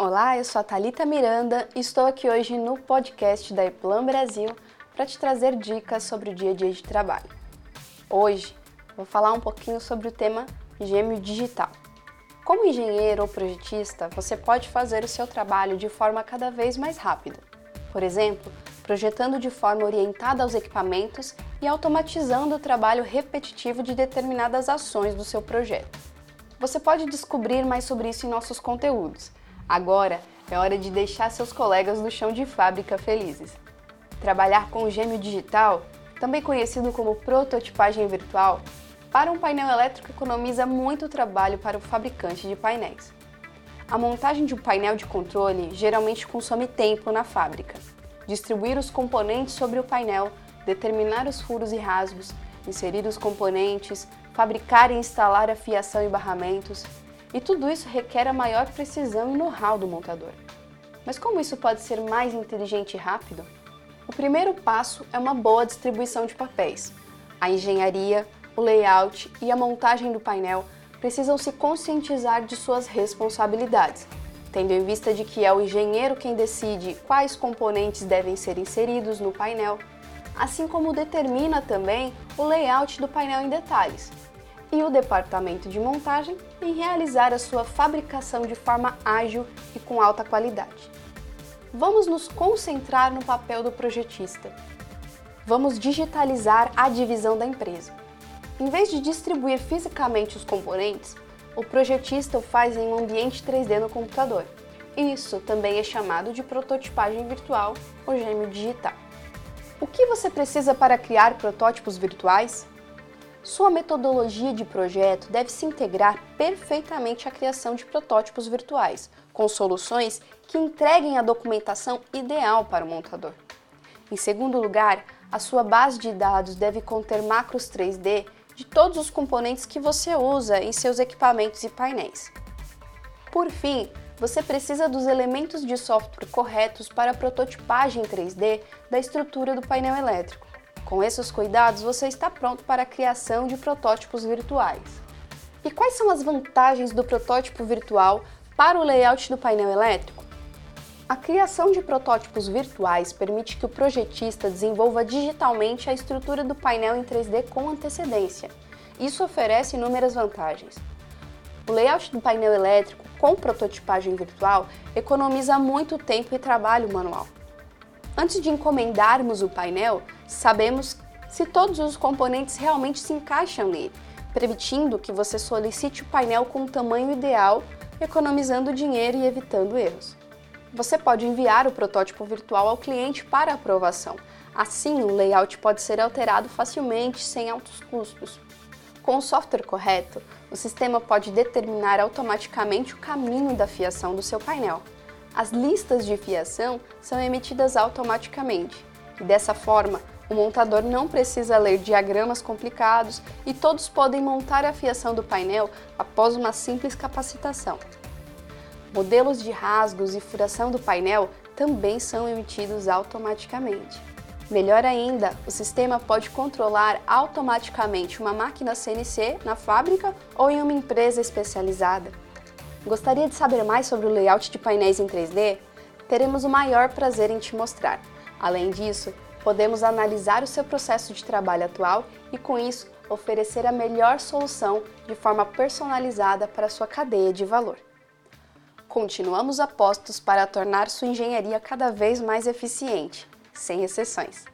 Olá, eu sou a Thalita Miranda e estou aqui hoje no podcast da Eplan Brasil para te trazer dicas sobre o dia a dia de trabalho. Hoje vou falar um pouquinho sobre o tema gêmeo digital. Como engenheiro ou projetista, você pode fazer o seu trabalho de forma cada vez mais rápida. Por exemplo, projetando de forma orientada aos equipamentos e automatizando o trabalho repetitivo de determinadas ações do seu projeto. Você pode descobrir mais sobre isso em nossos conteúdos. Agora é hora de deixar seus colegas no chão de fábrica felizes. Trabalhar com o gêmeo digital, também conhecido como prototipagem virtual, para um painel elétrico economiza muito trabalho para o fabricante de painéis. A montagem de um painel de controle geralmente consome tempo na fábrica. Distribuir os componentes sobre o painel, determinar os furos e rasgos, inserir os componentes, fabricar e instalar a fiação e barramentos, e tudo isso requer a maior precisão e know-how do montador. Mas como isso pode ser mais inteligente e rápido? O primeiro passo é uma boa distribuição de papéis. A engenharia, o layout e a montagem do painel precisam se conscientizar de suas responsabilidades, tendo em vista de que é o engenheiro quem decide quais componentes devem ser inseridos no painel, assim como determina também o layout do painel em detalhes, e o departamento de montagem em realizar a sua fabricação de forma ágil e com alta qualidade. Vamos nos concentrar no papel do projetista. Vamos digitalizar a divisão da empresa. Em vez de distribuir fisicamente os componentes, o projetista o faz em um ambiente 3D no computador. Isso também é chamado de prototipagem virtual ou gêmeo digital. O que você precisa para criar protótipos virtuais? Sua metodologia de projeto deve se integrar perfeitamente à criação de protótipos virtuais, com soluções que entreguem a documentação ideal para o montador. Em segundo lugar, a sua base de dados deve conter macros 3D de todos os componentes que você usa em seus equipamentos e painéis. Por fim, você precisa dos elementos de software corretos para a prototipagem 3D da estrutura do painel elétrico. Com esses cuidados, você está pronto para a criação de protótipos virtuais. E quais são as vantagens do protótipo virtual para o layout do painel elétrico? A criação de protótipos virtuais permite que o projetista desenvolva digitalmente a estrutura do painel em 3D com antecedência. Isso oferece inúmeras vantagens. O layout do painel elétrico com prototipagem virtual economiza muito tempo e trabalho manual. Antes de encomendarmos o painel, sabemos se todos os componentes realmente se encaixam nele, permitindo que você solicite o painel com o tamanho ideal, economizando dinheiro e evitando erros. Você pode enviar o protótipo virtual ao cliente para aprovação. Assim, o layout pode ser alterado facilmente, sem altos custos. Com o software correto, o sistema pode determinar automaticamente o caminho da fiação do seu painel. As listas de fiação são emitidas automaticamente e dessa forma o montador não precisa ler diagramas complicados e todos podem montar a fiação do painel após uma simples capacitação. Modelos de rasgos e furação do painel também são emitidos automaticamente. Melhor ainda, o sistema pode controlar automaticamente uma máquina CNC na fábrica ou em uma empresa especializada. Gostaria de saber mais sobre o layout de painéis em 3D? Teremos o maior prazer em te mostrar. Além disso, podemos analisar o seu processo de trabalho atual e, com isso, oferecer a melhor solução de forma personalizada para a sua cadeia de valor. Continuamos apostos para tornar sua engenharia cada vez mais eficiente, sem exceções.